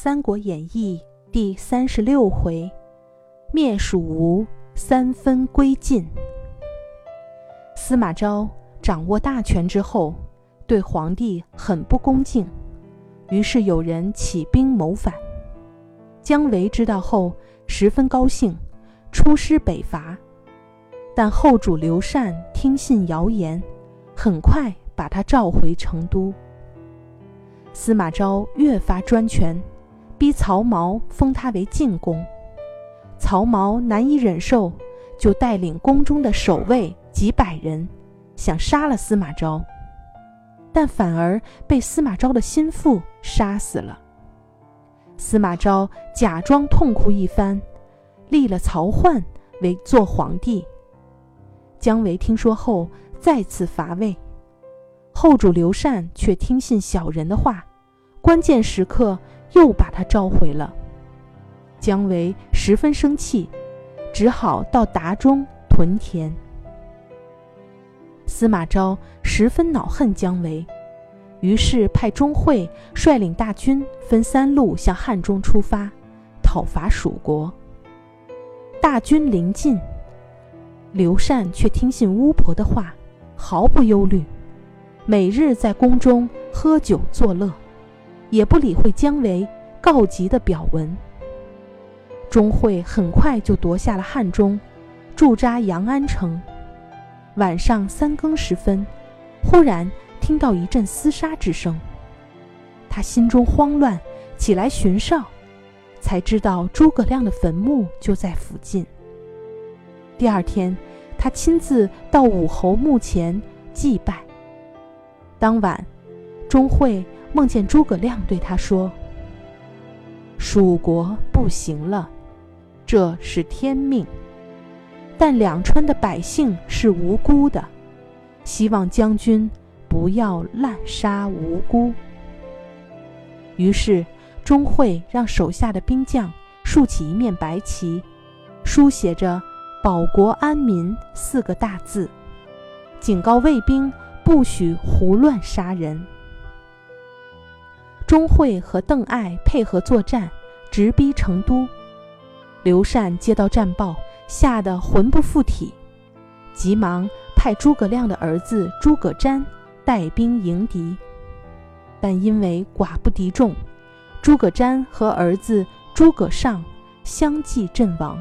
三国演义》第三十六回，灭蜀吴，三分归晋。司马昭掌握大权之后，对皇帝很不恭敬，于是有人起兵谋反。姜维知道后，十分高兴，出师北伐。但后主刘禅听信谣言，很快把他召回成都。司马昭越发专权。逼曹髦封他为晋公，曹髦难以忍受，就带领宫中的守卫几百人，想杀了司马昭，但反而被司马昭的心腹杀死了。司马昭假装痛哭一番，立了曹奂为做皇帝。姜维听说后，再次伐魏，后主刘禅却听信小人的话，关键时刻。又把他召回了。姜维十分生气，只好到达中屯田。司马昭十分恼恨姜维，于是派钟会率领大军分三路向汉中出发，讨伐蜀国。大军临近，刘禅却听信巫婆的话，毫不忧虑，每日在宫中喝酒作乐。也不理会姜维告急的表文。钟会很快就夺下了汉中，驻扎阳安城。晚上三更时分，忽然听到一阵厮杀之声，他心中慌乱，起来巡哨，才知道诸葛亮的坟墓就在附近。第二天，他亲自到武侯墓前祭拜。当晚，钟会。梦见诸葛亮对他说：“蜀国不行了，这是天命。但两川的百姓是无辜的，希望将军不要滥杀无辜。”于是钟会让手下的兵将竖起一面白旗，书写着“保国安民”四个大字，警告卫兵不许胡乱杀人。钟会和邓艾配合作战，直逼成都。刘禅接到战报，吓得魂不附体，急忙派诸葛亮的儿子诸葛瞻带兵迎敌，但因为寡不敌众，诸葛瞻和儿子诸葛尚相继阵亡。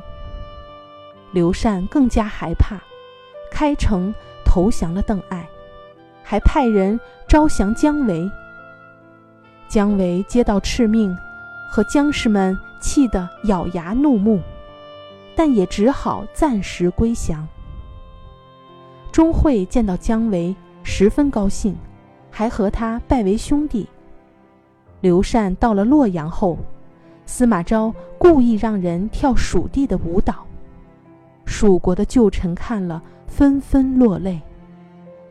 刘禅更加害怕，开城投降了邓艾，还派人招降姜维。姜维接到敕命，和将士们气得咬牙怒目，但也只好暂时归降。钟会见到姜维，十分高兴，还和他拜为兄弟。刘禅到了洛阳后，司马昭故意让人跳蜀地的舞蹈，蜀国的旧臣看了纷纷落泪，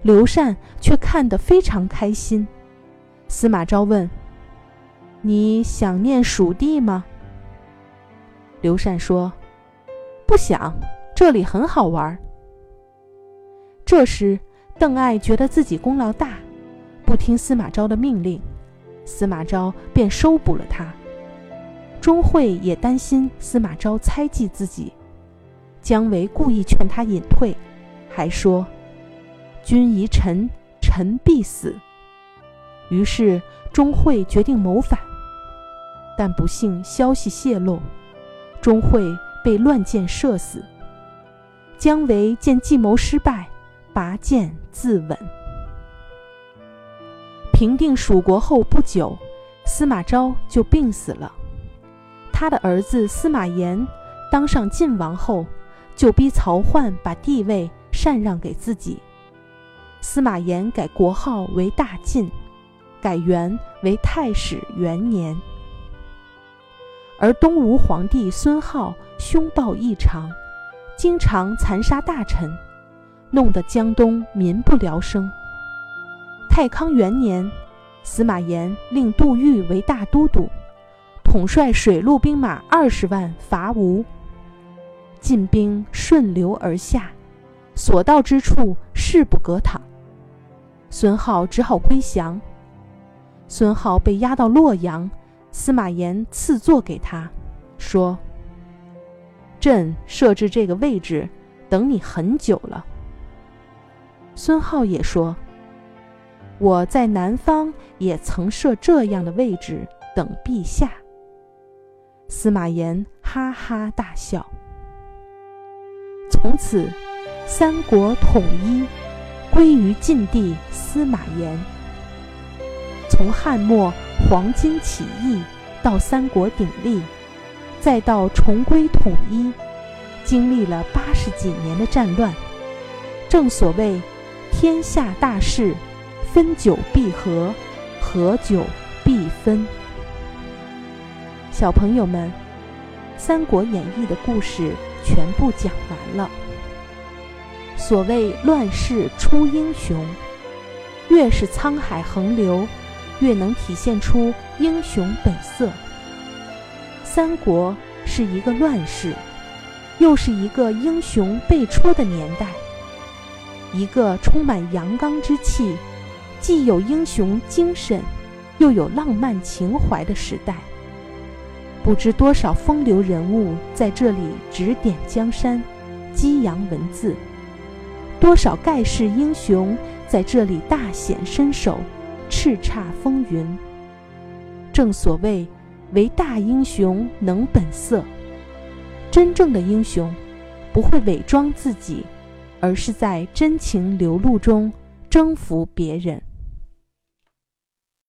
刘禅却看得非常开心。司马昭问。你想念蜀地吗？刘禅说：“不想，这里很好玩。”这时，邓艾觉得自己功劳大，不听司马昭的命令，司马昭便收捕了他。钟会也担心司马昭猜忌自己，姜维故意劝他隐退，还说：“君疑臣，臣必死。”于是钟会决定谋反。但不幸消息泄露，钟会被乱箭射死。姜维见计谋失败，拔剑自刎。平定蜀国后不久，司马昭就病死了。他的儿子司马炎当上晋王后，就逼曹奂把帝位禅让给自己。司马炎改国号为大晋，改元为太始元年。而东吴皇帝孙皓凶暴异常，经常残杀大臣，弄得江东民不聊生。太康元年，司马炎令杜预为大都督，统帅水陆兵马二十万伐吴。晋兵顺流而下，所到之处势不可挡。孙皓只好归降。孙皓被押到洛阳。司马炎赐座给他，说：“朕设置这个位置，等你很久了。”孙浩也说：“我在南方也曾设这样的位置等陛下。”司马炎哈哈大笑。从此，三国统一归于晋帝司马炎。从汉末黄巾起义到三国鼎立，再到重归统一，经历了八十几年的战乱。正所谓。天下大事，分久必合，合久必分。小朋友们，《三国演义》的故事全部讲完了。所谓乱世出英雄，越是沧海横流，越能体现出英雄本色。三国是一个乱世，又是一个英雄辈出的年代。一个充满阳刚之气，既有英雄精神，又有浪漫情怀的时代。不知多少风流人物在这里指点江山，激扬文字；多少盖世英雄在这里大显身手，叱咤风云。正所谓，唯大英雄能本色。真正的英雄，不会伪装自己。而是在真情流露中征服别人。